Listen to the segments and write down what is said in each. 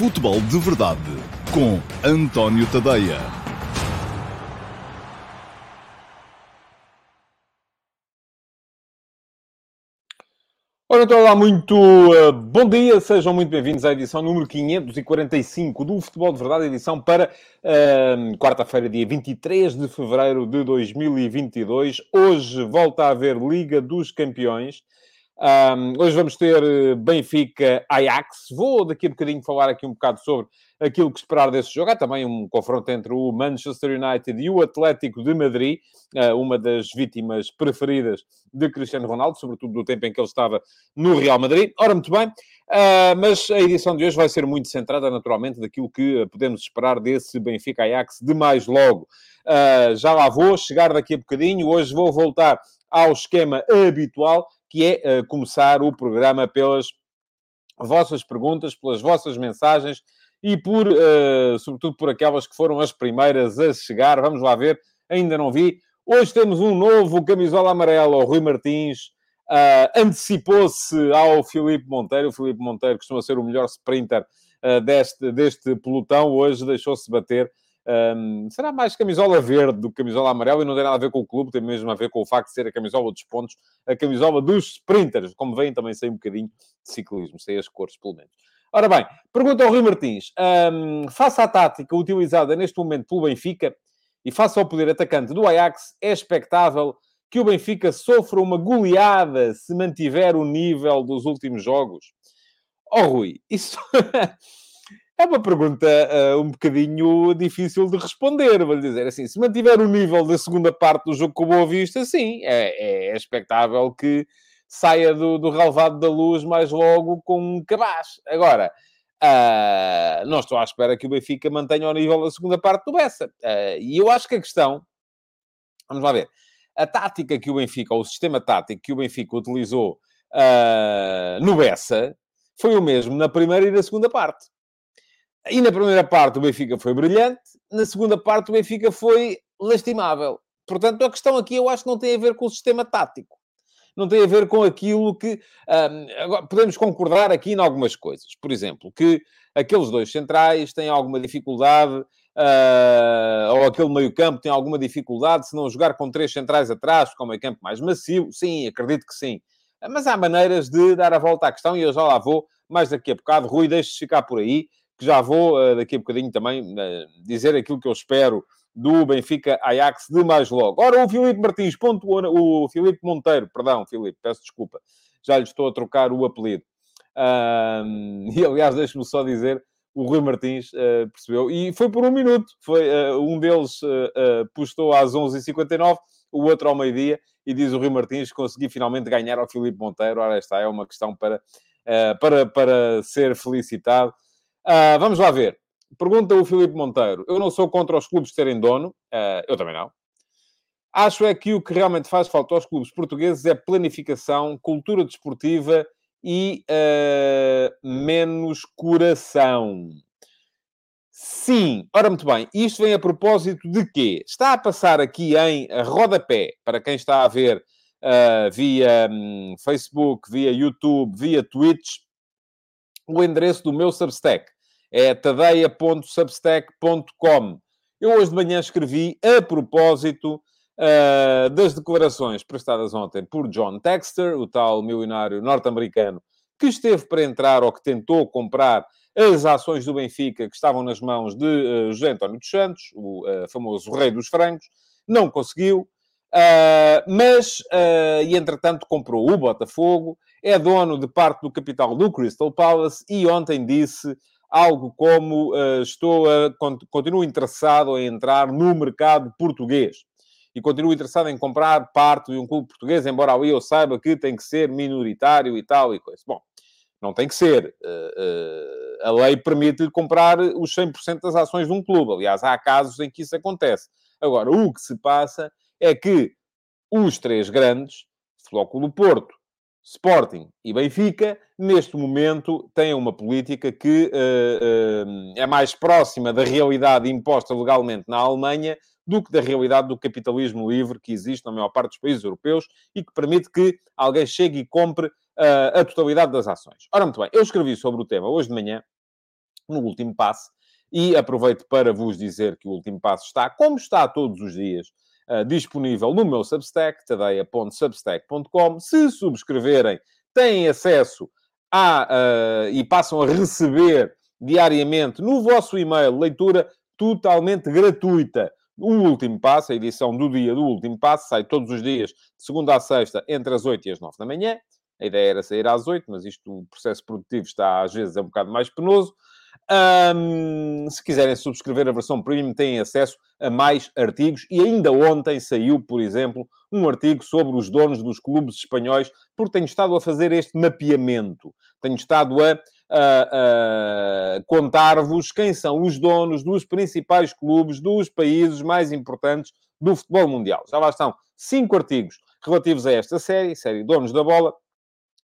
Futebol de Verdade com António Tadeia. Ora, então, olá, muito uh, bom dia, sejam muito bem-vindos à edição número 545 do Futebol de Verdade, edição para uh, quarta-feira, dia 23 de fevereiro de 2022. Hoje volta a haver Liga dos Campeões. Um, hoje vamos ter eh, Benfica-Ajax. Vou daqui a bocadinho falar aqui um bocado sobre aquilo que esperar desse jogo. Há também um confronto entre o Manchester United e o Atlético de Madrid, uh, uma das vítimas preferidas de Cristiano Ronaldo, sobretudo do tempo em que ele estava no Real Madrid. Ora, muito bem, uh, mas a edição de hoje vai ser muito centrada, naturalmente, daquilo que podemos esperar desse Benfica-Ajax de mais logo. Uh, já lá vou chegar daqui a bocadinho. Hoje vou voltar ao esquema habitual que é uh, começar o programa pelas vossas perguntas, pelas vossas mensagens e por, uh, sobretudo por aquelas que foram as primeiras a chegar. Vamos lá ver, ainda não vi. Hoje temos um novo camisola amarelo, o Rui Martins. Uh, antecipou-se ao Filipe Monteiro. O Filipe Monteiro costuma ser o melhor sprinter uh, deste, deste pelotão. Hoje deixou-se bater um, será mais camisola verde do que camisola amarela e não tem nada a ver com o clube, tem mesmo a ver com o facto de ser a camisola dos pontos, a camisola dos sprinters. Como veem, também sei um bocadinho de ciclismo, sei as cores, pelo menos. Ora bem, pergunta ao Rui Martins: um, face à tática utilizada neste momento pelo Benfica e face ao poder atacante do Ajax, é expectável que o Benfica sofra uma goleada se mantiver o nível dos últimos jogos? Oh, Rui, isso. É uma pergunta uh, um bocadinho difícil de responder, vou-lhe dizer assim. Se mantiver o nível da segunda parte do jogo com o Boa Vista, sim, é, é expectável que saia do, do relevado da luz mais logo com um cabaz. Agora, uh, não estou à espera que o Benfica mantenha o nível da segunda parte do Bessa. Uh, e eu acho que a questão... Vamos lá ver. A tática que o Benfica, ou o sistema tático que o Benfica utilizou no Bessa, foi o mesmo na primeira e na segunda parte. E na primeira parte o Benfica foi brilhante, na segunda parte o Benfica foi lastimável. Portanto, a questão aqui eu acho que não tem a ver com o sistema tático. Não tem a ver com aquilo que. Um, podemos concordar aqui em algumas coisas. Por exemplo, que aqueles dois centrais têm alguma dificuldade, uh, ou aquele meio-campo tem alguma dificuldade se não jogar com três centrais atrás, com o meio-campo mais macio. Sim, acredito que sim. Mas há maneiras de dar a volta à questão e eu já lá vou mais daqui a bocado. Rui, deixe-se ficar por aí que já vou uh, daqui a bocadinho também uh, dizer aquilo que eu espero do Benfica Ajax de mais logo. Ora, o Filipe Martins pontuou, o Filipe Monteiro, perdão, Filipe, peço desculpa, já lhe estou a trocar o apelido. e aliás, deixe-me só dizer, o Rui Martins uh, percebeu, e foi por um minuto, foi, um deles postou às 11h59, o outro ao meio-dia, e diz o Rui Martins, consegui finalmente ganhar ao Filipe Monteiro, ora esta é uma questão para, para, para ser felicitado. Uh, vamos lá ver. Pergunta o Filipe Monteiro. Eu não sou contra os clubes terem dono. Uh, eu também não. Acho é que o que realmente faz falta aos clubes portugueses é planificação, cultura desportiva e uh, menos coração. Sim, ora muito bem, isto vem a propósito de quê? Está a passar aqui em rodapé, para quem está a ver uh, via um, Facebook, via YouTube, via Twitch, o endereço do meu Substack. É tadeia.substack.com. Eu hoje de manhã escrevi a propósito uh, das declarações prestadas ontem por John Texter, o tal milionário norte-americano, que esteve para entrar ou que tentou comprar as ações do Benfica que estavam nas mãos de uh, José António dos Santos, o uh, famoso rei dos francos, não conseguiu, uh, mas, uh, e entretanto, comprou o Botafogo, é dono de parte do capital do Crystal Palace e ontem disse algo como uh, estou a, continuo interessado em entrar no mercado português e continuo interessado em comprar parte de um clube português, embora eu saiba que tem que ser minoritário e tal e coisa. Bom, não tem que ser. Uh, uh, a lei permite-lhe comprar os 100% das ações de um clube. Aliás, há casos em que isso acontece. Agora, o que se passa é que os três grandes, Flóculo Porto, Sporting e Benfica, neste momento, têm uma política que uh, uh, é mais próxima da realidade imposta legalmente na Alemanha do que da realidade do capitalismo livre que existe na maior parte dos países europeus e que permite que alguém chegue e compre uh, a totalidade das ações. Ora, muito bem, eu escrevi sobre o tema hoje de manhã no último passe. E aproveito para vos dizer que o último passo está, como está todos os dias, uh, disponível no meu Substack, tadeia.substack.com. Se subscreverem, têm acesso a, uh, e passam a receber diariamente no vosso e-mail leitura totalmente gratuita. O último passo, a edição do dia do último passo, sai todos os dias, de segunda a sexta, entre as 8 e as 9 da manhã. A ideia era sair às 8, mas isto, o processo produtivo está às vezes é um bocado mais penoso. Um, se quiserem subscrever a versão premium, têm acesso a mais artigos. E ainda ontem saiu, por exemplo, um artigo sobre os donos dos clubes espanhóis, porque tenho estado a fazer este mapeamento. Tenho estado a, a, a contar-vos quem são os donos dos principais clubes dos países mais importantes do futebol mundial. Já lá estão cinco artigos relativos a esta série, série Donos da Bola,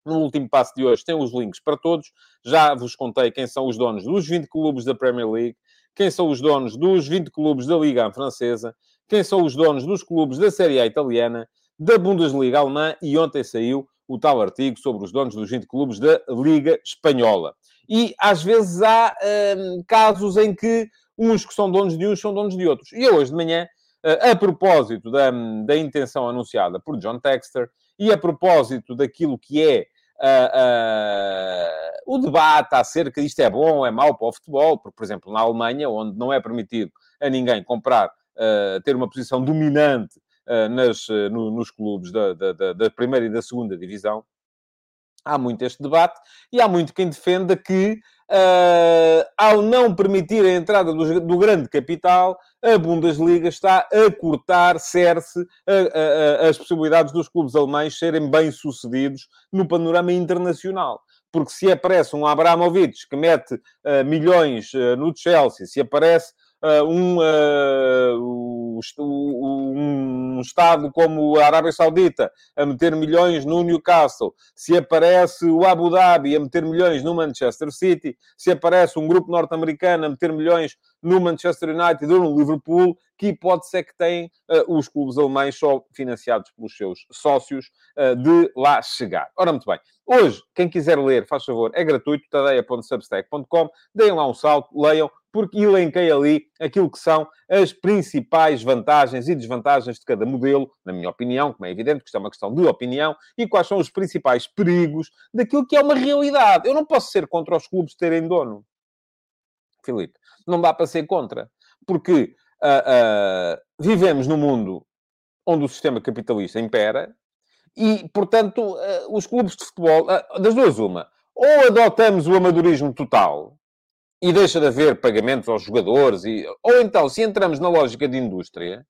no último passo de hoje tem os links para todos. Já vos contei quem são os donos dos 20 clubes da Premier League, quem são os donos dos 20 clubes da Liga Francesa, quem são os donos dos clubes da Série A italiana, da Bundesliga alemã e ontem saiu o tal artigo sobre os donos dos 20 clubes da Liga Espanhola. E às vezes há hum, casos em que uns que são donos de uns são donos de outros. E hoje de manhã, eh, a propósito da, da intenção anunciada por John Texter e a propósito daquilo que é uh, o debate acerca de isto é bom é mau para o futebol, porque, por exemplo, na Alemanha, onde não é permitido a ninguém comprar, uh, ter uma posição dominante nas, no, nos clubes da, da, da primeira e da segunda divisão, há muito este debate e há muito quem defenda que Uh, ao não permitir a entrada do, do, grande capital, a Bundesliga está a cortar, cerce as possibilidades dos clubes alemães serem bem-sucedidos no panorama internacional. Porque se aparece um Abramovich que mete uh, milhões uh, no Chelsea, se aparece um, um Estado como a Arábia Saudita a meter milhões no Newcastle, se aparece o Abu Dhabi a meter milhões no Manchester City, se aparece um grupo norte-americano a meter milhões no Manchester United ou no Liverpool, que hipótese é que têm uh, os clubes alemães só financiados pelos seus sócios uh, de lá chegar. Ora, muito bem. Hoje, quem quiser ler, faz favor, é gratuito, tadeia.substack.com. Deem lá um salto, leiam, porque elenquei ali aquilo que são as principais vantagens e desvantagens de cada modelo, na minha opinião, como é evidente que isto é uma questão de opinião, e quais são os principais perigos daquilo que é uma realidade. Eu não posso ser contra os clubes terem dono. Filipe, não dá para ser contra. Porque uh, uh, vivemos num mundo onde o sistema capitalista impera e, portanto, uh, os clubes de futebol, das duas uma, ou adotamos o amadorismo total e deixa de haver pagamentos aos jogadores, e, ou então, se entramos na lógica de indústria,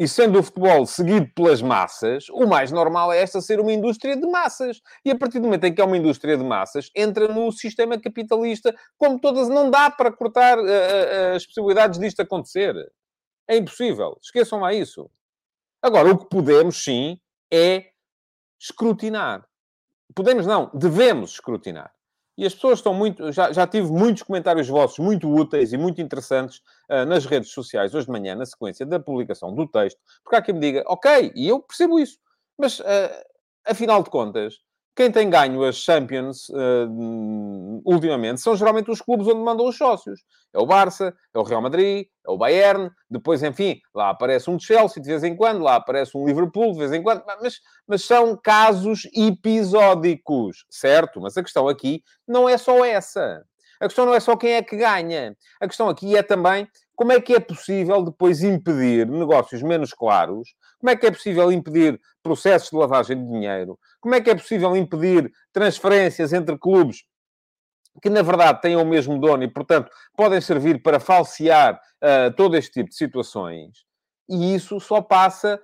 e sendo o futebol seguido pelas massas, o mais normal é esta ser uma indústria de massas. E a partir do momento em que é uma indústria de massas, entra no sistema capitalista, como todas, não dá para cortar uh, as possibilidades disto acontecer. É impossível. Esqueçam lá isso. Agora, o que podemos, sim, é escrutinar. Podemos não, devemos escrutinar. E as pessoas estão muito. Já, já tive muitos comentários vossos muito úteis e muito interessantes uh, nas redes sociais hoje de manhã, na sequência da publicação do texto, porque há quem me diga, ok, e eu percebo isso, mas uh, afinal de contas, quem tem ganho as Champions uh, ultimamente são geralmente os clubes onde mandam os sócios. É o Barça, é o Real Madrid, é o Bayern, depois, enfim, lá aparece um Chelsea de vez em quando, lá aparece um Liverpool de vez em quando, mas, mas são casos episódicos, certo? Mas a questão aqui não é só essa. A questão não é só quem é que ganha. A questão aqui é também como é que é possível depois impedir negócios menos claros? Como é que é possível impedir processos de lavagem de dinheiro? Como é que é possível impedir transferências entre clubes que, na verdade, têm o mesmo dono e, portanto, podem servir para falsear uh, todo este tipo de situações? E isso só passa,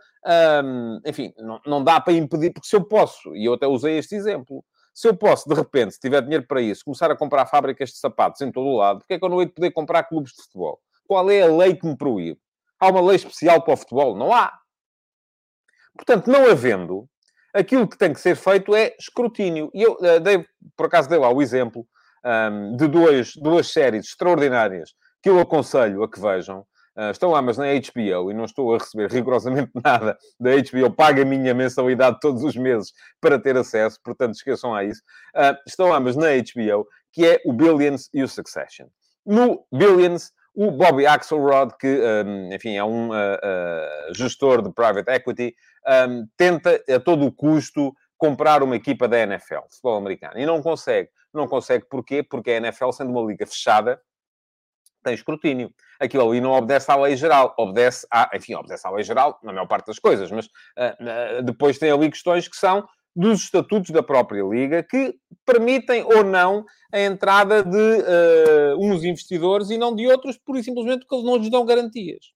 um, enfim, não, não dá para impedir, porque se eu posso, e eu até usei este exemplo, se eu posso, de repente, se tiver dinheiro para isso, começar a comprar fábricas de sapatos em todo o lado, porque é que eu não hei de poder comprar clubes de futebol? Qual é a lei que me proíbe? Há uma lei especial para o futebol? Não há. Portanto, não havendo, aquilo que tem que ser feito é escrutínio. E eu uh, dei, por acaso, dei lá o exemplo um, de duas, duas séries extraordinárias que eu aconselho a que vejam. Uh, estão lá, mas na HBO, e não estou a receber rigorosamente nada da HBO, paga a minha mensalidade todos os meses para ter acesso, portanto esqueçam lá isso. Uh, estão lá, mas na HBO, que é o Billions e o Succession. No Billions, o Bobby Axelrod, que, um, enfim, é um uh, uh, gestor de private equity, um, tenta a todo custo comprar uma equipa da NFL, futebol americano, e não consegue. Não consegue porquê? Porque a NFL, sendo uma liga fechada, tem escrutínio. Aquilo ali não obedece à lei geral, obedece à, enfim, obedece à lei geral na maior parte das coisas, mas uh, depois tem ali questões que são dos estatutos da própria Liga, que permitem ou não a entrada de uh, uns investidores e não de outros, por e simplesmente porque eles não lhes dão garantias.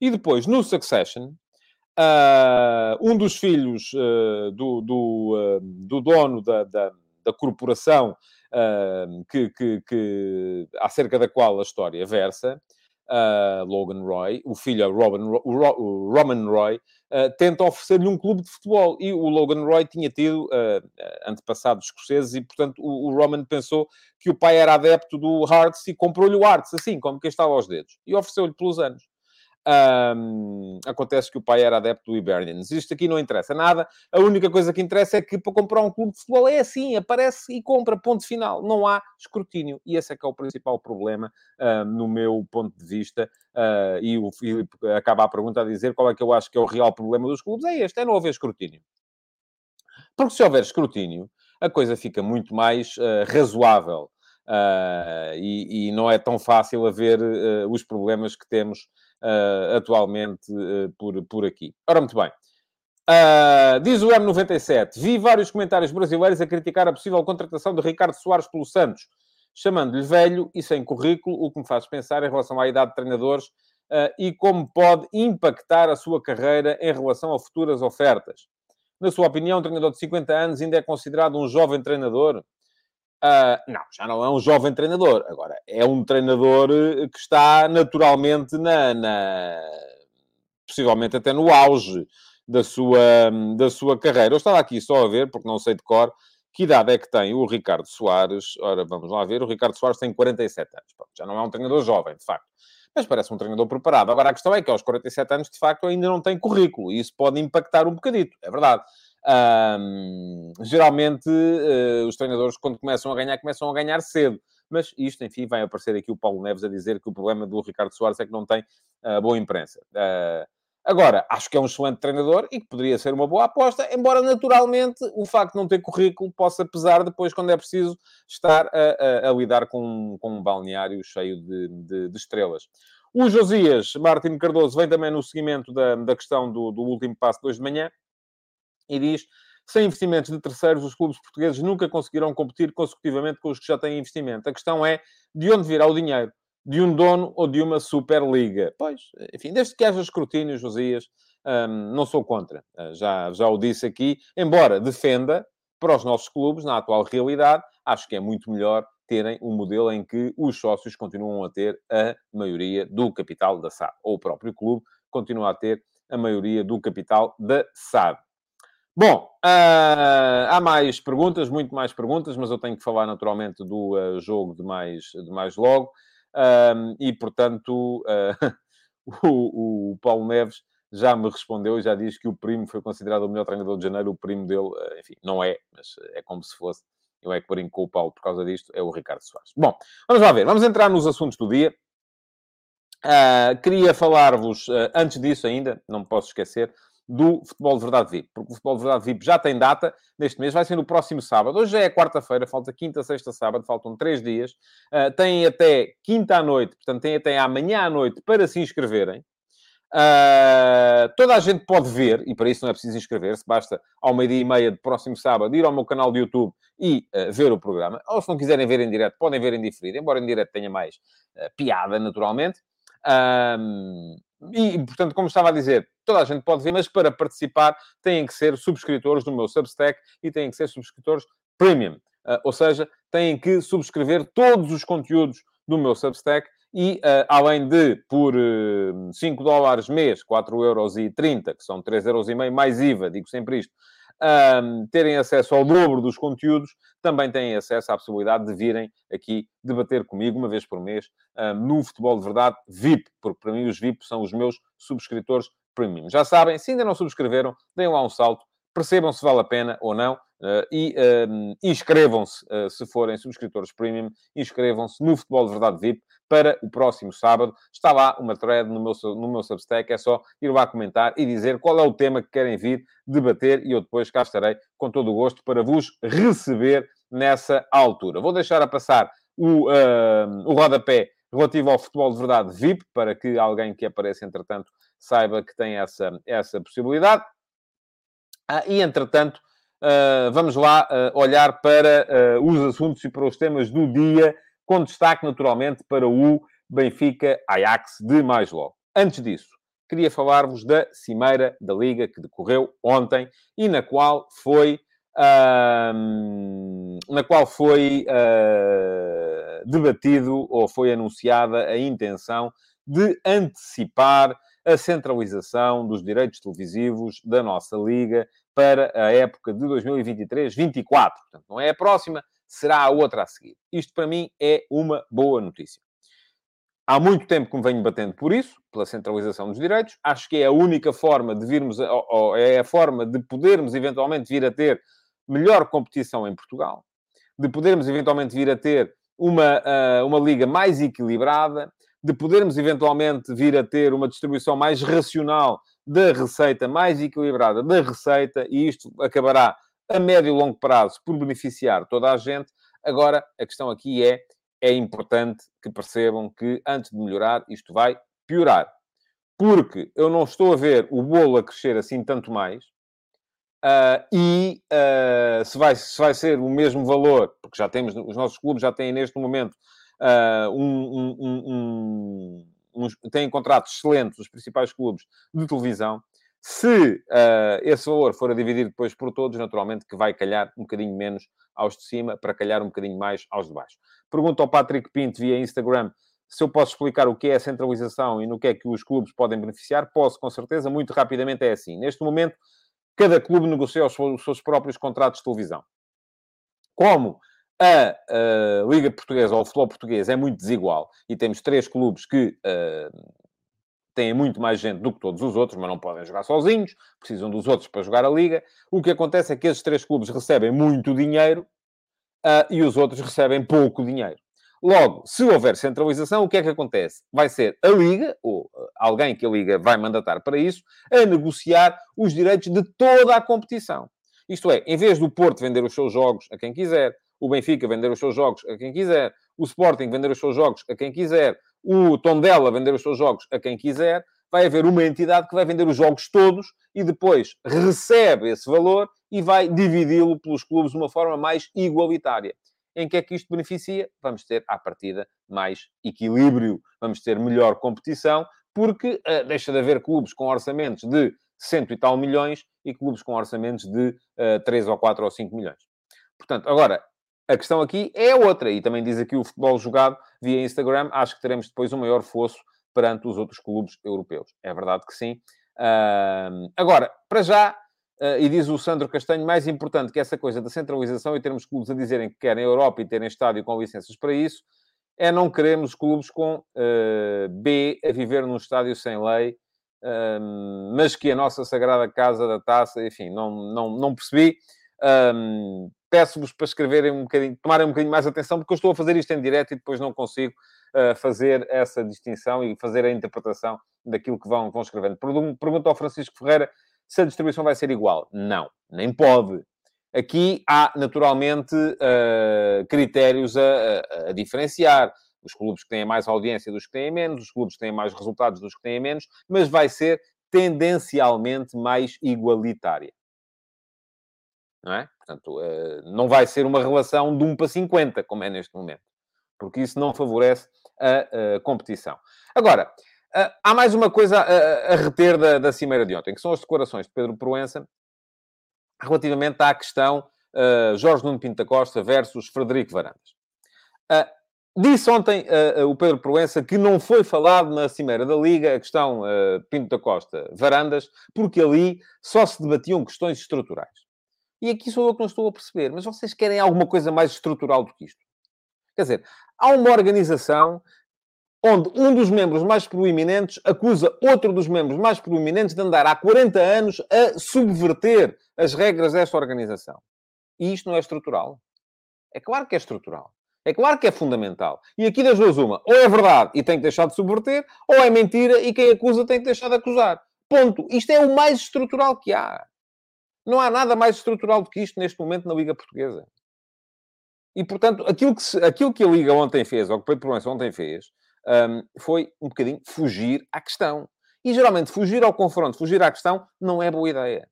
E depois, no Succession, uh, um dos filhos uh, do, do, do, dono da, da, da corporação que, que, que, acerca da qual a história versa, uh, Logan Roy, o filho é Robin, o Roman Roy, uh, tenta oferecer-lhe um clube de futebol. E o Logan Roy tinha tido uh, antepassados escoceses e, portanto, o, o, Roman pensou que o pai era adepto do Hearts e comprou-lhe o Hearts, assim, como quem estava aos dedos. E ofereceu-lhe pelos anos. Um, acontece que o pai era adepto do Hibernians. Isto aqui não interessa nada. A única coisa que interessa é que para comprar um clube de futebol é assim, aparece e compra, ponto final. Não há escrutínio. E esse é que é o principal problema, uh, no meu ponto de vista. Uh, e o Filipe acaba a pergunta a dizer qual é que eu acho que é o real problema dos clubes. É este, é não haver escrutínio. Porque se houver escrutínio, a coisa fica muito mais uh, razoável. E, e, não é tão fácil haver os problemas que temos uh, atualmente uh, por, por aqui. Ora, muito bem. Uh, diz o M97, vi vários comentários brasileiros a criticar a possível contratação de Ricardo Soares pelo Santos, chamando-lhe velho e sem currículo, o que me faz pensar em relação à idade de treinadores uh, e como pode impactar a sua carreira em relação a futuras ofertas. Na sua opinião, um treinador de 50 anos ainda é considerado um jovem treinador? Uh, não, já não é um jovem treinador. Agora, é um treinador eh, que está naturalmente na, na, possivelmente até no auge da sua, da sua carreira. Eu estava aqui só a ver, porque não sei de cor, que idade é que tem o Ricardo Soares. Ora, vamos lá ver. O Ricardo Soares tem 47 anos. já não é um treinador jovem, de facto. Mas parece um treinador preparado. Agora, a questão é que aos 47 anos, de facto, ainda não tem currículo. E isso pode impactar um bocadito. É verdade. Um, geralmente, uh, os treinadores, quando começam a ganhar, começam a ganhar cedo. Mas isto, enfim, vai aparecer aqui o Paulo Neves a dizer que o problema do Ricardo Soares é que não tem uh, boa imprensa. Uh, agora, acho que é um excelente treinador e que poderia ser uma boa aposta, embora naturalmente o facto de não ter currículo possa pesar depois quando é preciso estar a, a, a lidar com, com um balneário cheio de, de, de estrelas. O Josias Martins Cardoso vem também no seguimento da, da questão do, do último passo de hoje de manhã e diz: sem investimentos de terceiros, os clubes portugueses nunca conseguirão competir consecutivamente com os que já têm investimento. A questão é de onde virá o dinheiro? De um dono ou de uma Superliga? Pois, enfim, desde que haja escrutínio, Josias, hum, não sou contra. Ah, já, já o disse aqui, embora defenda para os nossos clubes, na atual realidade, acho que é muito melhor terem um modelo em que os sócios continuam a ter a maioria do capital da SAD, ou o próprio clube continua a ter a maioria do capital da SAD. Bom, uh, há mais perguntas, muito mais perguntas, mas eu tenho que falar naturalmente do uh, jogo de mais, de mais logo. Uh, e, portanto, o, o, Paulo Neves já me respondeu e já diz que o primo foi considerado o melhor treinador de janeiro. O primo dele, enfim, não é, mas é como se fosse. Eu é que brinco com o Paulo por causa disto, é o Ricardo Soares. Bom, vamos lá ver, vamos entrar nos assuntos do dia. queria falar-vos, antes disso ainda, não posso esquecer, do Futebol de Verdade VIP, porque o Futebol de Verdade VIP já tem data neste mês, vai ser no próximo sábado. Hoje já é quarta-feira, falta quinta, sexta, sábado, faltam três dias. Uh, têm até quinta à noite, portanto, têm até amanhã à noite para se inscreverem. Uh, toda a gente pode ver, e para isso não é preciso inscrever-se, basta ao meio-dia e meia do próximo sábado ir ao meu canal de YouTube e uh, ver o programa. Ou se não quiserem ver em direto, podem ver em diferido, embora em direto tenha mais uh, piada, naturalmente. E, portanto, como estava a dizer, toda a gente pode ver, mas para participar têm que ser subscritores do meu Substack e têm que ser subscritores premium. Uh, ou seja, têm que subscrever todos os conteúdos do meu Substack e, uh, além de, por uh, 5 dólares mês, 4,30 euros, que são 3,5 euros mais IVA, digo sempre isto, um, terem acesso ao dobro dos conteúdos, também têm acesso à possibilidade de virem aqui debater comigo uma vez por mês um, no Futebol de Verdade VIP, porque para mim os VIP são os meus subscritores premium. Já sabem, se ainda não subscreveram, deem lá um salto, percebam se vale a pena ou não uh, e uh, inscrevam-se, uh, se forem subscritores premium, inscrevam-se no Futebol de Verdade VIP para o próximo sábado. Está lá uma thread no meu, no meu Substack, é só ir lá comentar e dizer qual é o tema que querem vir debater e eu depois cá estarei com todo o gosto para vos receber nessa altura. Vou deixar a passar o, o rodapé relativo ao futebol de verdade VIP, para que alguém que apareça, entretanto, saiba que tem essa, essa possibilidade. Ah, e, entretanto, uh, vamos lá uh, olhar para uh, os assuntos e para os temas do dia, com destaque, naturalmente, para o Benfica Ajax de mais logo. Antes disso, queria falar-vos da Cimeira da Liga que decorreu ontem e na qual foi na qual foi debatido ou foi anunciada a intenção de antecipar a centralização dos direitos televisivos da nossa Liga para a época de 2023-24. Portanto, não é a próxima, será a outra a seguir. Isto, para mim, é uma boa notícia. Há muito tempo que me venho batendo por isso, pela centralização dos direitos. Acho que é a única forma de virmos, ou, é a forma de podermos eventualmente vir a ter melhor competição em Portugal, de podermos eventualmente vir a ter uma, uh, uma liga mais equilibrada, de podermos eventualmente vir a ter uma distribuição mais racional da receita, mais equilibrada da receita, e isto acabará a médio e longo prazo por beneficiar toda a gente. Agora, a questão aqui é, é importante que percebam que antes de melhorar, isto vai piorar. Porque eu não estou a ver o bolo a crescer assim tanto mais, Uh, e uh, se, vai, se vai ser o mesmo valor, porque já temos, os nossos clubes já têm neste momento uh, um, um, um, têm contratos excelentes, os principais clubes de televisão. Se esse valor for a dividir depois por todos, naturalmente que vai calhar um bocadinho menos aos de cima, para calhar um bocadinho mais aos de baixo. Pergunta ao Patrick Pinto via Instagram se eu posso explicar o que é a centralização e no que é que os clubes podem beneficiar. Posso, com certeza, muito rapidamente é assim. Neste momento, cada clube negocia os, seus próprios contratos de televisão. Como a, a, Liga Portuguesa ou o futebol português é muito desigual e temos três clubes que uh, têm muito mais gente do que todos os outros, mas não podem jogar sozinhos, precisam dos outros para jogar a Liga. O que acontece é que esses três clubes recebem muito dinheiro uh, e os outros recebem pouco dinheiro. Logo, se houver centralização, o que é que acontece? Vai ser a Liga, ou eh, alguém que a Liga vai mandatar para isso, a negociar os direitos de toda a competição. Isto é, em vez do Porto vender os seus jogos a quem quiser, o Benfica vender os seus jogos a quem quiser, o Sporting vender os seus jogos a quem quiser, o Tondela vender os seus jogos a quem quiser, vai haver uma entidade que vai vender os jogos todos e depois recebe esse valor e vai dividi-lo pelos clubes de uma forma mais igualitária. Em que é que isto beneficia? Vamos ter, à partida, mais equilíbrio, vamos ter melhor competição, porque uh, deixa de haver clubes com orçamentos de cento e tal milhões e clubes com orçamentos de uh, 3 ou 4 ou 5 milhões. Portanto, agora, a questão aqui é outra, e também diz aqui o futebol jogado via Instagram, acho que teremos depois um maior fosso perante os outros clubes europeus. É verdade que sim. Uh, agora, para já, Uh, e diz o Sandro Castanho, mais importante que essa coisa da centralização e termos clubes a dizerem que querem a Europa e terem estádio com licenças para isso, é não queremos clubes com uh, B a viver num estádio sem lei, mas que a nossa sagrada casa da taça, enfim, não, não, não percebi. Um, Peço-vos para escreverem um bocadinho, tomarem um bocadinho mais atenção, porque eu estou a fazer isto em direto e depois não consigo uh, fazer essa distinção e fazer a interpretação daquilo que vão, vão escrevendo. Pergunto ao Francisco Ferreira se a distribuição vai ser igual. Não, nem pode. Aqui há, naturalmente, uh, critérios a, a, a, diferenciar. Os clubes que têm mais audiência dos que têm menos, os clubes que têm mais resultados dos que têm menos, mas vai ser tendencialmente mais igualitária. Não é? Portanto, uh, não vai ser uma relação de 1 para 50, como é neste momento. Porque isso não favorece a, competição. Agora, Uh, há mais uma coisa a, reter da, da, cimeira de ontem, que são as declarações de Pedro Proença relativamente à questão uh, Jorge Nuno Pinta Costa versus Frederico Varandas. Uh, disse ontem o Pedro Proença que não foi falado na cimeira da Liga a questão Pinto da Costa Varandas, porque ali só se debatiam questões estruturais. E aqui sou eu que não estou a perceber. Mas vocês querem alguma coisa mais estrutural do que isto? Quer dizer, há uma organização onde um dos membros mais proeminentes acusa outro dos membros mais proeminentes de andar há 40 anos a subverter as regras desta organização. E isto não é estrutural. É claro que é estrutural. É claro que é fundamental. E aqui das duas uma. Ou é verdade e tem que deixar de subverter, ou é mentira e quem acusa tem que deixar de acusar. Ponto. Isto é o mais estrutural que há. Não há nada mais estrutural do que isto neste momento na Liga Portuguesa. E, portanto, aquilo que, se, aquilo que a Liga ontem fez, ou que o Pedro Proença ontem fez, um, foi um bocadinho fugir à questão. E, geralmente, fugir ao confronto, fugir à questão, não é boa ideia.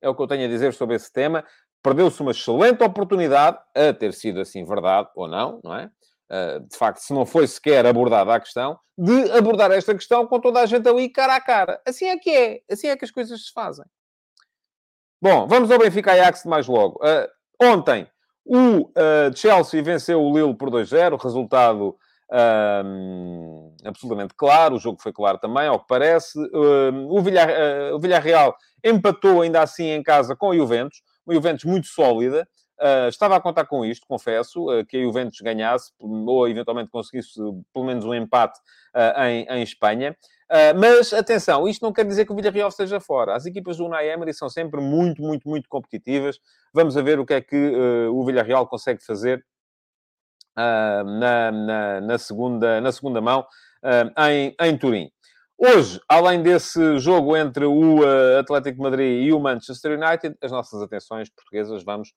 É o que eu tenho a dizer sobre esse tema. Perdeu-se uma excelente oportunidade, a ter sido assim verdade ou não, não é? Uh, de facto, se não foi sequer abordada a questão, de abordar esta questão com toda a gente ali cara a cara. Assim é que é. Assim é que as coisas se fazem. Bom, vamos ao Benfica Ajax mais logo. Uh, ontem, o uh, Chelsea venceu o Lille por 2-0, resultado um, absolutamente claro, o jogo foi claro também, ao que parece. O, uh, o Villarreal empatou ainda assim em casa com o Juventus, uma Juventus muito sólida. Uh, estava a contar com isto, confesso, uh, que a Juventus ganhasse, ou eventualmente conseguisse pelo menos um empate em, em Espanha. Mas, atenção, isto não quer dizer que o Villarreal esteja fora. As equipas do Unai Emery são sempre muito, muito, muito competitivas. Vamos a ver o que é que o Villarreal consegue fazer na, na, na, segunda, na segunda mão em, em Turim. Hoje, além desse jogo entre o Atlético de Madrid e o Manchester United, as nossas atenções portuguesas vamos...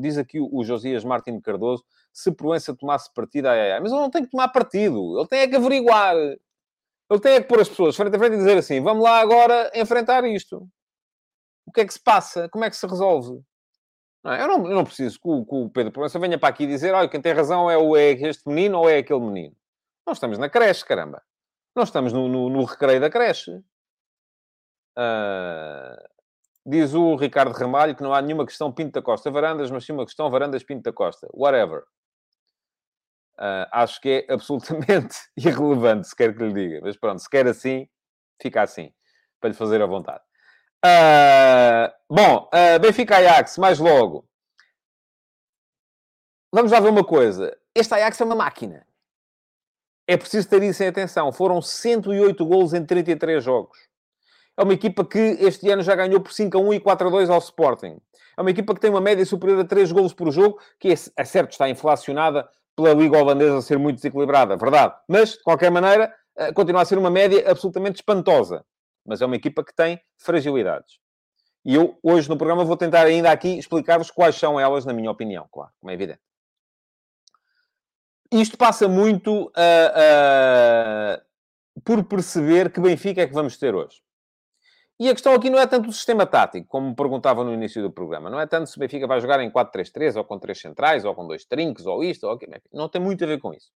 diz aqui o Josias Martins Cardoso, se Proença tomasse partido, ai, ai, mas ele não tem que tomar partido. Ele tem é que averiguar ele tem é que pôr as pessoas frente a frente e dizer assim: vamos lá agora enfrentar isto. O que é que se passa? Como é que se resolve? Não, é? eu, não, eu, não, preciso que o, que o Pedro Proença venha para aqui dizer: olha, quem tem razão é, o, é este menino ou é aquele menino. Nós estamos na creche, caramba. Nós estamos no, no, no recreio da creche. Uh, diz o Ricardo Ramalho que não há nenhuma questão Pinto da Costa Varandas, mas sim uma questão Varandas Pinto da Costa. Whatever. Uh, acho que é absolutamente irrelevante, se quer que lhe diga. Mas pronto, se quer assim, fica assim, para lhe fazer a vontade. Uh, bom, uh, Benfica Ajax, mais logo. Vamos lá ver uma coisa. Este Ajax é uma máquina. É preciso ter isso em atenção. Foram 108 golos em 33 jogos. É uma equipa que este ano já ganhou por 5 a 1 e 4 a 2 ao Sporting. É uma equipa que tem uma média superior a 3 golos por jogo, que é, certo, está inflacionada pela Liga Holandesa ser muito desequilibrada, verdade. Mas, de qualquer maneira, eh, continua a ser uma média absolutamente espantosa. Mas é uma equipa que tem fragilidades. E eu, hoje, no programa, vou tentar ainda aqui explicar-vos quais são elas, na minha opinião, claro, como é evidente. Isto passa muito uh, uh, por perceber que Benfica é que vamos ter hoje. E a questão aqui não é tanto o sistema tático, como me perguntavam no início do programa. Não é tanto se o Benfica vai jogar em 4-3-3, ou com três centrais, ou com dois trinques, ou isto, ou aquilo. Não tem muito a ver com isso.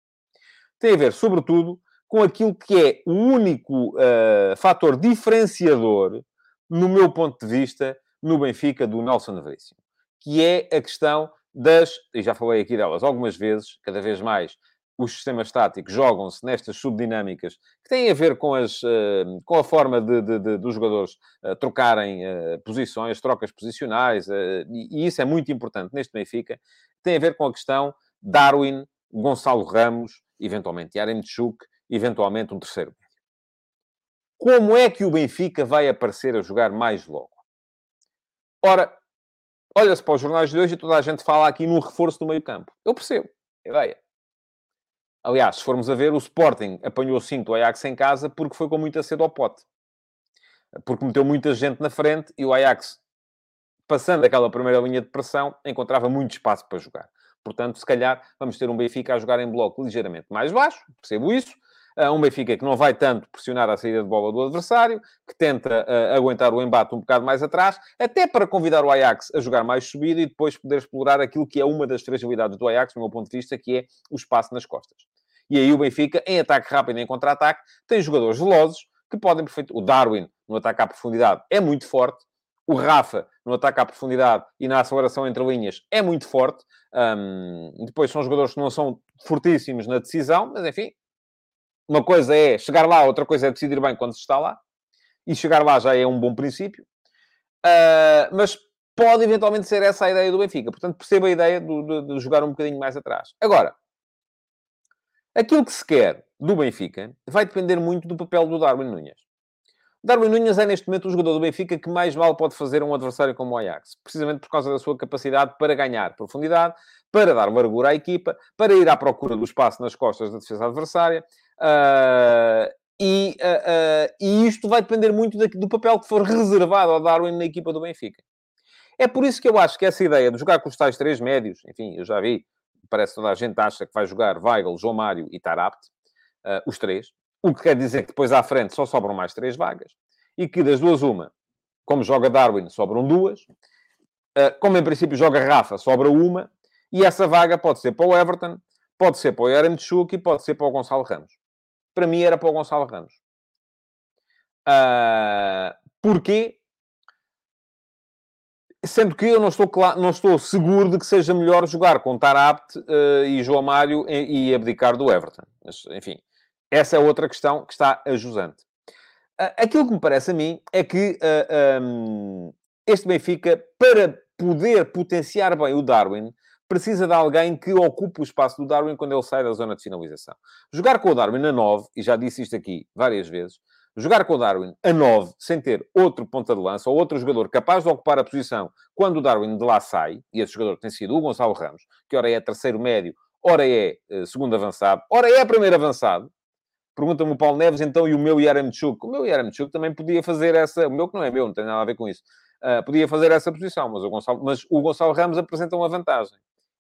Tem a ver, sobretudo, com aquilo que é o único uh, fator diferenciador, no meu ponto de vista, no Benfica do Nelson Veríssimo. Que é a questão das, e já falei aqui delas algumas vezes, cada vez mais, os sistemas táticos jogam-se nestas subdinâmicas que têm a ver com, as, uh, com a forma de, de, de dos jogadores uh, trocarem uh, posições, trocas posicionais, e, isso é muito importante neste Benfica. Tem a ver com a questão Darwin, Gonçalo Ramos, eventualmente Yaremchuk, eventualmente um terceiro. Como é que o Benfica vai aparecer a jogar mais logo? Ora, olha-se para os jornais de hoje e toda a gente fala aqui num reforço do meio campo. Eu percebo, ideia. Aliás, se formos a ver, o Sporting apanhou 5 do Ajax em casa porque foi com muita sede ao pote. Porque meteu muita gente na frente e o Ajax, passando aquela primeira linha de pressão, encontrava muito espaço para jogar. Portanto, se calhar, vamos ter um Benfica a jogar em bloco ligeiramente mais baixo, percebo isso. Um Benfica que não vai tanto pressionar a saída de bola do adversário, que tenta uh, aguentar o embate um bocado mais atrás, até para convidar o Ajax a jogar mais subida e depois poder explorar aquilo que é uma das fragilidades do Ajax, do meu ponto de vista, que é o espaço nas costas. E aí o Benfica, em ataque rápido e em contra-ataque, tem jogadores velozes que podem perfeitamente... O Darwin, no ataque à profundidade, é muito forte. O Rafa, no ataque à profundidade e na aceleração entre linhas, é muito forte. Um, depois são jogadores que não são fortíssimos na decisão, mas enfim, uma coisa é chegar lá, outra coisa é decidir bem quando se está lá. E chegar lá já é um bom princípio. Uh, mas pode eventualmente ser essa a ideia do Benfica. Portanto, perceba a ideia de, de, de jogar um bocadinho mais atrás. Agora, aquilo que se quer do Benfica vai depender muito do papel do Darwin Nunes. Darwin Nunes é, neste momento, o jogador do Benfica que mais mal pode fazer um adversário como o Ajax. Precisamente por causa da sua capacidade para ganhar profundidade, para dar largura à equipa, para ir à procura do espaço nas costas da defesa adversária. Uh, e, uh, uh, e, isto vai depender muito do papel que for reservado ao Darwin na equipa do Benfica. É por isso que eu acho que essa ideia de jogar com os tais três médios, enfim, eu já vi, parece que toda a gente acha que vai jogar Weigl, João Mário e Tarapt, os três, o que quer dizer que depois à frente só sobram mais três vagas. E que das duas, uma, como joga Darwin, sobram duas. Como em princípio joga Rafa, sobra uma. E essa vaga pode ser para o Everton, pode ser para o Yaremchuk e pode ser para o Gonçalo Ramos. Para mim era para o Gonçalo Ramos. Uh, porquê? Sendo que eu não estou, claro, não estou seguro de que seja melhor jogar com Tarabt uh, e João Mário e, e abdicar do Everton. Mas, enfim, essa é outra questão que está ajusante. Aquilo que me parece a mim é que uh, um, este Benfica, para poder potenciar bem o Darwin, precisa de alguém que ocupe o espaço do Darwin quando ele sai da zona de finalização. Jogar com o Darwin a 9, e já disse isto aqui várias vezes, jogar com o Darwin a 9, sem ter outro ponta de lança ou outro jogador capaz de ocupar a posição quando o Darwin de lá sai, e esse jogador tem sido o Gonçalo Ramos, que ora é terceiro médio, ora é uh, segundo avançado, ora é primeiro avançado, Pergunta-me o Paulo Neves, então, e o meu Yaramchuk? O meu Yaramchuk também podia fazer essa... O meu que não é meu, não tem nada a ver com isso. Uh, podia fazer essa posição, mas o, Gonçalo, mas o Gonçalo Ramos apresenta uma vantagem.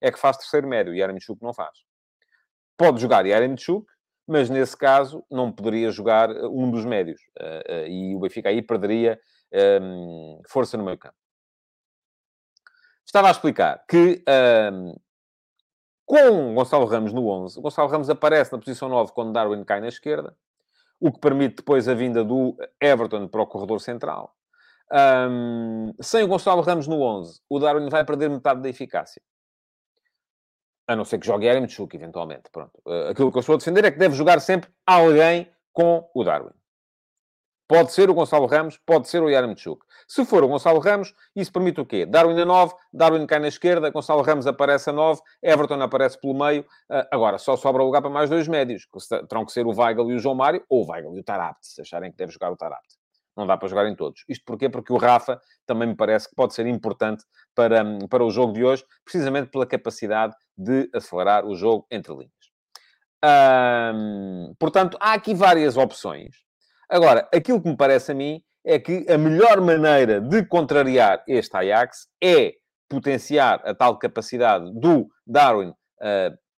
É que faz terceiro médio, e Yaramchuk não faz. Pode jogar Yaramchuk, mas nesse caso não poderia jogar ah, um dos médios. Uh, uh, e o Benfica aí perderia um, força no meio campo. Estava a explicar que um, com Gonçalo Ramos no 11. O Gonçalo Ramos aparece na posição 9 quando Darwin cai na esquerda, o que permite depois a vinda do Everton para o corredor central. Um, sem o Gonçalo Ramos no 11, o Darwin vai perder metade da eficácia. A não ser que jogue Eremchuk, eventualmente. Pronto. Uh, aquilo que eu estou a defender é que deve jogar sempre alguém com o Darwin. Pode ser o Gonçalo Ramos, pode ser o Yaremchuk. Se for o Gonçalo Ramos, isso permite o quê? Darwin a 9, Darwin cai na esquerda, Gonçalo Ramos aparece a 9, Everton aparece pelo meio. Uh, agora, só sobra lugar para mais dois médios, que terão que ser o Weigl e o João Mário, ou o Weigl e o Tarabt, se acharem que deve jogar o Tarabt. Não dá para jogar em todos. Isto porquê? Porque o Rafa também me parece que pode ser importante para, para o jogo de hoje, precisamente pela capacidade de acelerar o jogo entre linhas. Um, portanto, há aqui várias opções. Agora, aquilo que me parece a mim é que a melhor maneira de contrariar este Ajax é potenciar a tal capacidade do Darwin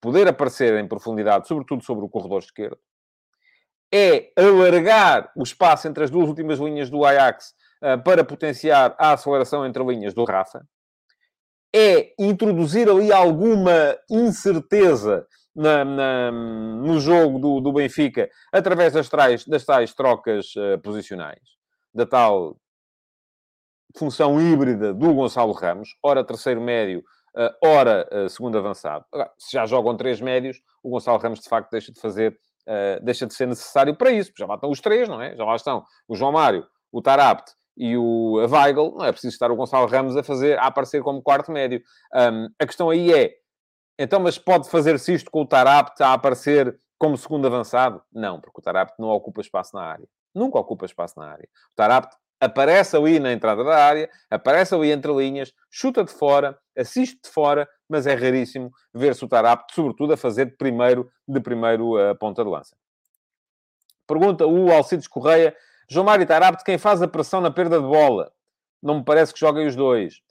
poder aparecer em profundidade, sobretudo sobre o corredor esquerdo, é alargar o espaço entre as duas últimas linhas do Ajax uh, para potenciar a aceleração entre linhas do Rafa, é introduzir ali alguma incerteza na, na, no jogo do, do, Benfica através das tais, das tais trocas uh, posicionais, da tal função híbrida do Gonçalo Ramos, ora terceiro médio, uh, ora uh, segundo avançado. Agora, se já jogam três médios, o Gonçalo Ramos de facto deixa de fazer, deixa de ser necessário para isso, já lá estão os três, não é? Já lá estão o João Mário, o Tarapt e o Weigl, não é preciso estar o Gonçalo Ramos a fazer, a aparecer como quarto médio. Um, a questão aí é, então, mas pode fazer-se isto com o Tarapt a aparecer como segundo avançado? Não, porque o Tarapt não ocupa espaço na área. Nunca ocupa espaço na área. O Tarapt aparece ali na entrada da área, aparece ali entre linhas, chuta de fora, assiste de fora, mas é raríssimo ver-se o Tarapt, sobretudo, a fazer de primeiro, de primeiro uh, ponta de lança. Pergunta o Alcides Correia, João Mário Tarapt, quem faz a pressão na perda de bola? Não me parece que joguem os dois.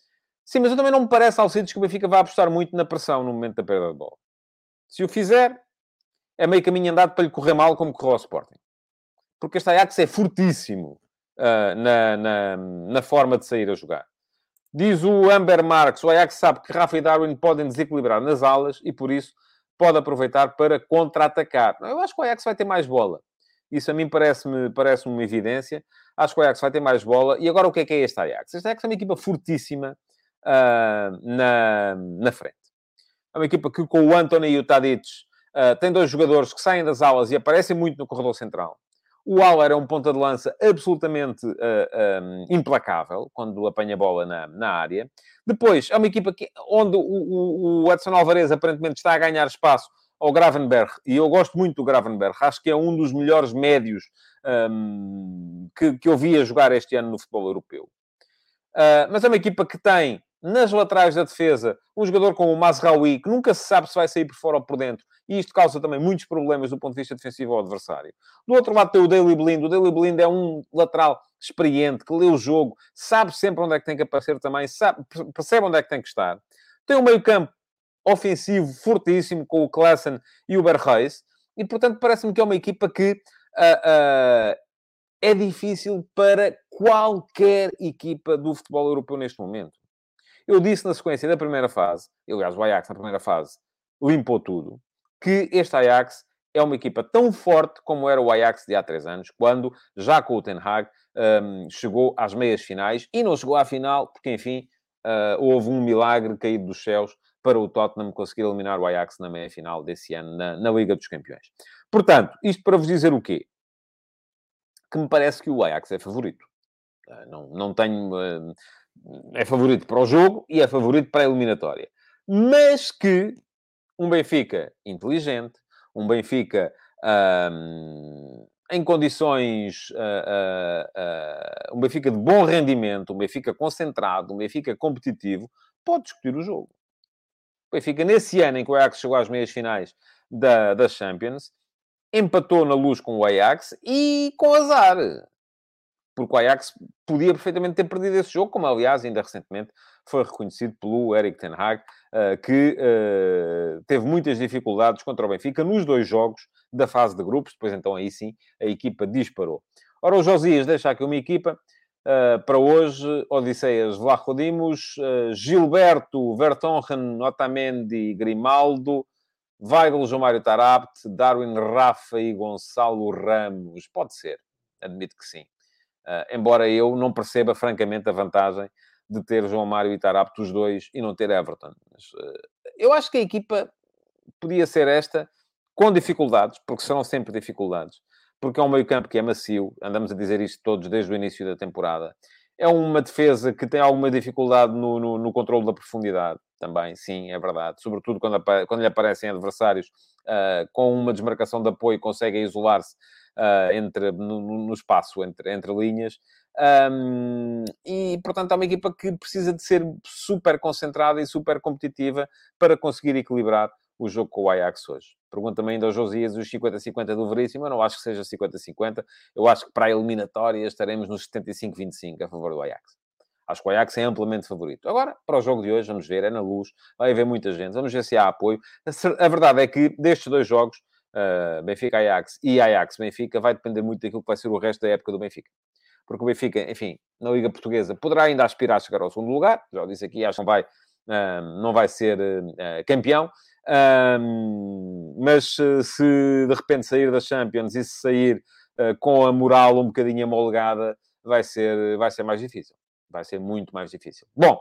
Sim, mas eu também não me parece, Alcides, que o Benfica vai apostar muito na pressão no momento da perda de bola. Se o fizer, é meio caminho andado para lhe correr mal como correu ao Sporting. Porque este Ajax é fortíssimo uh, na, na, na, forma de sair a jogar. Diz o Amber Marques, o Ajax sabe que Rafa e Darwin podem desequilibrar nas alas e, por isso, pode aproveitar para contra-atacar. Eu acho que o Ajax vai ter mais bola. Isso a mim parece-me parece uma evidência. Acho que o Ajax vai ter mais bola. E agora o que é que é este Ajax? Este Ajax é uma equipa fortíssima uh, na, na frente. É uma equipa que, com o Anthony e o Tadic, uh, tem dois jogadores que saem das aulas e aparecem muito no corredor central. O Auer é um ponta de lança absolutamente uh, um, implacável quando apanha a bola na, na área. Depois, é uma equipa que, onde o, o, o Edson Alvarez aparentemente está a ganhar espaço ao Gravenberg, e eu gosto muito do Gravenberg, acho que é um dos melhores médios um, que, que eu vi a jogar este ano no futebol europeu. Uh, mas é uma equipa que tem nas laterais da defesa, um jogador como o Mazraoui, que nunca se sabe se vai sair por fora ou por dentro, e isto causa também muitos problemas do ponto de vista defensivo ao adversário. Do outro lado tem o Daily Blind. O Daily Blind é um lateral experiente, que lê o jogo, sabe sempre onde é que tem que aparecer também, sabe, percebe onde é que tem que estar. Tem um meio campo ofensivo fortíssimo com o Klassen e o Berreis, e portanto parece-me que é uma equipa que uh, uh, é difícil para qualquer equipa do futebol europeu neste momento. Eu disse na sequência da primeira fase, aliás, o Ajax na primeira fase limpou tudo, que este Ajax é uma equipa tão forte como era o Ajax de há três anos, quando, já com o Ten Hag, um, chegou às meias finais e não chegou à final, porque, enfim, uh, houve um milagre caído dos céus para o Tottenham conseguir eliminar o Ajax na meia final desse ano na, na Liga dos Campeões. Portanto, isto para vos dizer o quê? Que me parece que o Ajax é favorito. Uh, não, não tenho. Uh, é favorito para o jogo e é favorito para a eliminatória. Mas que um Benfica inteligente, um Benfica um, em condições, uh, uh, uh, um Benfica de bom rendimento, um Benfica concentrado, um Benfica competitivo, pode discutir o jogo. O Benfica, nesse ano em que o Ajax chegou às meias finais da, da Champions, empatou na luz com o Ajax e com azar porque o Ajax podia perfeitamente ter perdido esse jogo, como aliás ainda recentemente foi reconhecido pelo Eric Ten Hag, uh, que uh, teve muitas dificuldades contra o Benfica nos dois jogos da fase de grupos, depois então aí sim a equipa disparou. Ora, o Josias deixa aqui uma equipa uh, para hoje, Odisseias Vlachodimos, Gilberto, Vertonghen, Otamendi, Grimaldo, Weigl, João Mário Tarabt, Darwin Rafa e Gonçalo Ramos. Pode ser, admito que sim. Uh, embora eu não perceba, francamente, a vantagem de ter João Mário e Tarapto os dois e não ter Everton. Mas, uh, eu acho que a equipa podia ser esta, com dificuldades, porque serão sempre dificuldades, porque é um meio-campo que é macio, andamos a dizer isto todos desde o início da temporada. É uma defesa que tem alguma dificuldade no, no, no controle da profundidade, também, sim, é verdade. Sobretudo quando, quando lhe aparecem adversários uh, com uma desmarcação de apoio, conseguem isolar-se uh, entre, no, no, espaço entre, entre linhas. Um, e, portanto, é uma equipa que precisa de ser super concentrada e super competitiva para conseguir equilibrar o jogo com o Ajax hoje. Pergunta-me ainda ao Josias os 50-50 do Veríssimo. Eu não acho que seja 50-50. Eu acho que para a eliminatória estaremos nos 75-25 a favor do Ajax. Acho que o Ajax é amplamente favorito. Agora, para o jogo de hoje, vamos ver, é na luz, vai haver muita gente, vamos ver se há apoio. A verdade é que destes dois jogos, uh, Benfica-Ajax e Ajax-Benfica, vai depender muito daquilo que vai ser o resto da época do Benfica. Porque o Benfica, enfim, na Liga Portuguesa, poderá ainda aspirar a chegar ao segundo lugar, já disse aqui, acho que não vai, uh, não vai ser uh, campeão, mas se de repente sair da Champions e se sair com a moral um bocadinho amolgada, vai ser, vai ser mais difícil. Vai ser muito mais difícil. Bom,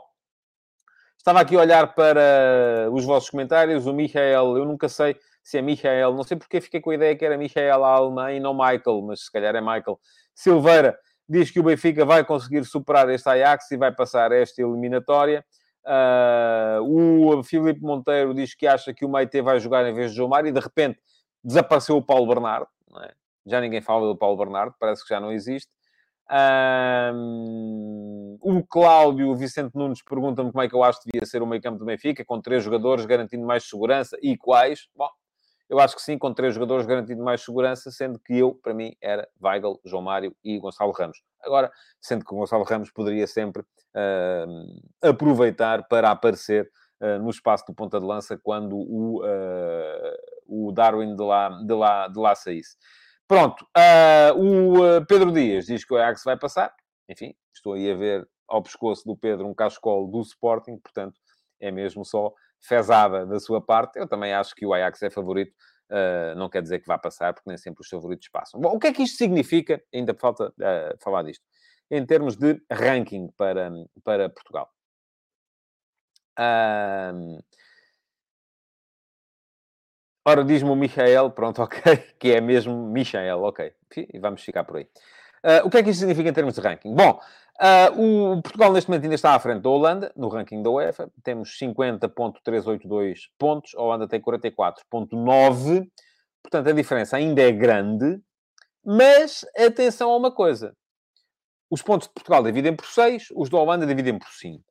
estava aqui a olhar para os vossos comentários. O Michael, eu nunca sei se é Michael, não sei porque fiquei com a ideia que era Michael alemã e não Michael, mas se calhar é Michael. Silveira diz que o Benfica vai conseguir superar este Ajax e vai passar esta eliminatória. Uh, o Filipe Monteiro diz que acha que o Meite vai jogar em vez de Mário e de repente desapareceu o Paulo Bernardo. É? Já ninguém fala do Paulo Bernardo, parece que já não existe. Um, o Cláudio Vicente Nunes pergunta-me como é que eu acho que devia ser o meio campo do Benfica, com três jogadores garantindo mais segurança e quais. Bom, eu acho que sim, com três jogadores garantindo mais segurança, sendo que eu, para mim, era Weigl, João Mário e Gonçalo Ramos. Agora, sendo que o Gonçalo Ramos poderia sempre uh, aproveitar para aparecer uh, no espaço do ponta de lança quando o, uh, o Darwin de lá, de, lá, de lá saísse. Pronto, o Pedro Dias diz que o Ajax vai passar. Enfim, estou aí a ver ao pescoço do Pedro um cascolo do Sporting, portanto, é mesmo só fezada da sua parte. Eu também acho que o Ajax é favorito. Uh, não quer dizer que vá passar, porque nem sempre os favoritos passam. Bom, o que é que isto significa? Ainda falta uh, falar disto. Em termos de ranking para, para Portugal. Uh, Ora, diz-me o Michael, pronto, ok, que é mesmo Michael, ok. E vamos ficar por aí. Uh, o que é que isto significa em termos de ranking? Bom, uh, o Portugal neste momento ainda está à frente da Holanda, no ranking da UEFA. Temos 50.382 pontos, a Holanda tem 44.9. Portanto, a diferença ainda é grande. Mas, atenção a uma coisa. Os pontos de Portugal dividem por 6, os da Holanda dividem por 5.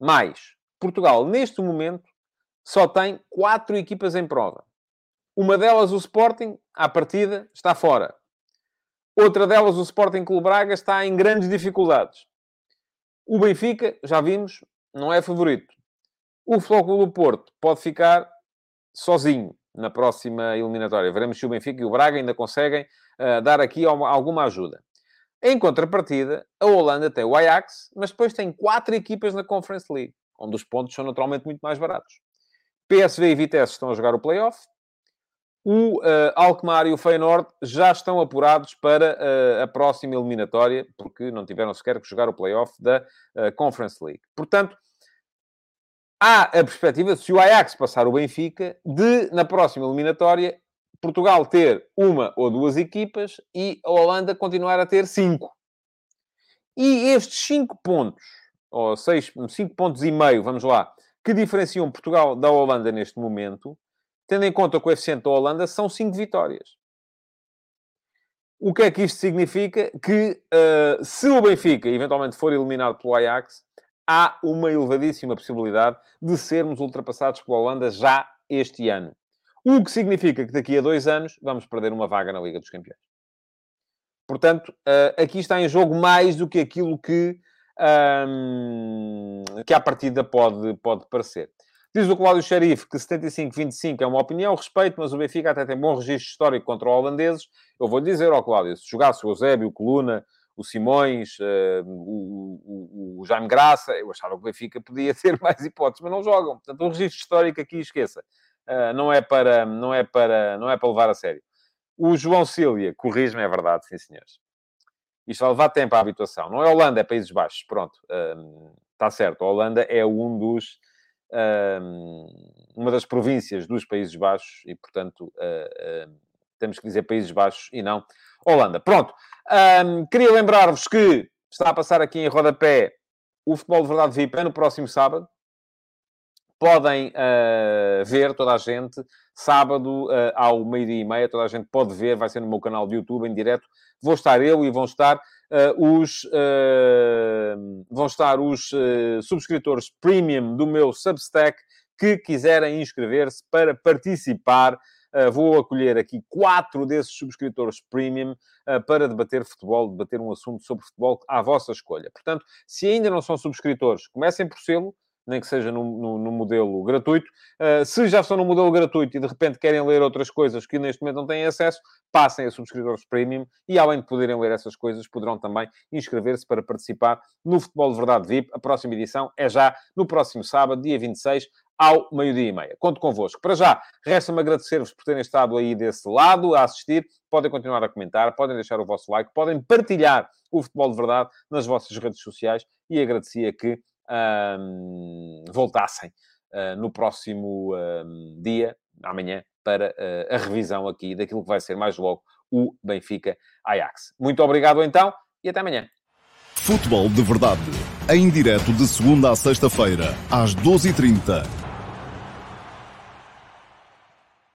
Mais, Portugal, neste momento, só tem quatro equipas em prova. Uma delas, o Sporting, à partida, está fora. Outra delas, o Sporting Clube Braga, está em grandes dificuldades. O Benfica, já vimos, não é favorito. O Futebol do Porto pode ficar sozinho na próxima eliminatória. Veremos se o Benfica e o Braga ainda conseguem uh, dar aqui alguma ajuda. Em contrapartida, a Holanda tem o Ajax, mas depois tem quatro equipas na Conference League, onde os pontos são naturalmente muito mais baratos. PSV e Vitesse estão a jogar o playoff. O uh, Alkmaar e o Feyenoord já estão apurados para uh, a próxima eliminatória, porque não tiveram sequer que jogar o playoff da uh, Conference League. Portanto, há a perspectiva, se o Ajax passar o Benfica, de, na próxima eliminatória, Portugal ter uma ou duas equipas e a Holanda continuar a ter cinco. E estes cinco pontos, ou seis, cinco pontos e meio, vamos lá, que diferenciam Portugal da Holanda neste momento, tendo em conta o coeficiente da Holanda, são cinco vitórias. O que é que isto significa? Que uh, se o Benfica eventualmente for eliminado pelo Ajax, há uma elevadíssima possibilidade de sermos ultrapassados pela Holanda já este ano. O que significa que daqui a dois anos vamos perder uma vaga na Liga dos Campeões. Portanto, uh, aqui está em jogo mais do que aquilo que, um, que à partida pode, pode parecer. Diz o Cláudio Xerife que 75-25 é uma opinião, respeito, mas o Benfica até tem bom registro histórico contra holandeses. Eu vou dizer, ó Cláudio, se jogasse o Eusébio, o Coluna, o Simões, uh, o, o, o, Jaime Graça, eu achava que o Benfica podia ter mais hipóteses, mas não jogam. Portanto, o registro histórico aqui, esqueça. Uh, não, é para, não, é para, não é para levar a sério. O João Cília, corrige-me, é verdade, sim senhores. Isto vai levar tempo à habituação. Não é Holanda, é Países Baixos. Pronto, uh, está certo. A Holanda é um dos uma das províncias dos Países Baixos e, portanto, uh, temos que dizer Países Baixos e não Holanda. Pronto. Queria lembrar-vos que está a passar aqui em rodapé o Futebol de Verdade VIP é no próximo sábado. Podem uh, ver toda a gente. Sábado, uh, ao meio-dia e meia, toda a gente pode ver. Vai ser no meu canal de YouTube, em direto. Vou estar eu e vão estar uh, os, uh, vão estar os uh, subscritores premium do meu Substack que quiserem inscrever-se para participar. vou acolher aqui quatro desses subscritores premium para debater futebol, debater um assunto sobre futebol à vossa escolha. Portanto, se ainda não são subscritores, comecem por sê-lo nem que seja no, no, no modelo gratuito. Uh, se já estão no modelo gratuito e de repente querem ler outras coisas que neste momento não têm acesso, passem a subscritores premium e, além de poderem ler essas coisas, poderão também inscrever-se para participar no Futebol de Verdade VIP. A próxima edição é já no próximo sábado, dia 26, ao meio-dia e meia. Conto convosco. Para já, resta-me agradecer-vos por terem estado aí desse lado a assistir. Podem continuar a comentar, podem deixar o vosso like, podem partilhar o futebol de verdade nas vossas redes sociais e agradecia que um, voltassem uh, no próximo um, dia, amanhã, para uh, a revisão aqui daquilo que vai ser mais logo o Benfica Ajax. Muito obrigado então e até amanhã. Futebol de Verdade, em direto de segunda a sexta-feira, às 12h30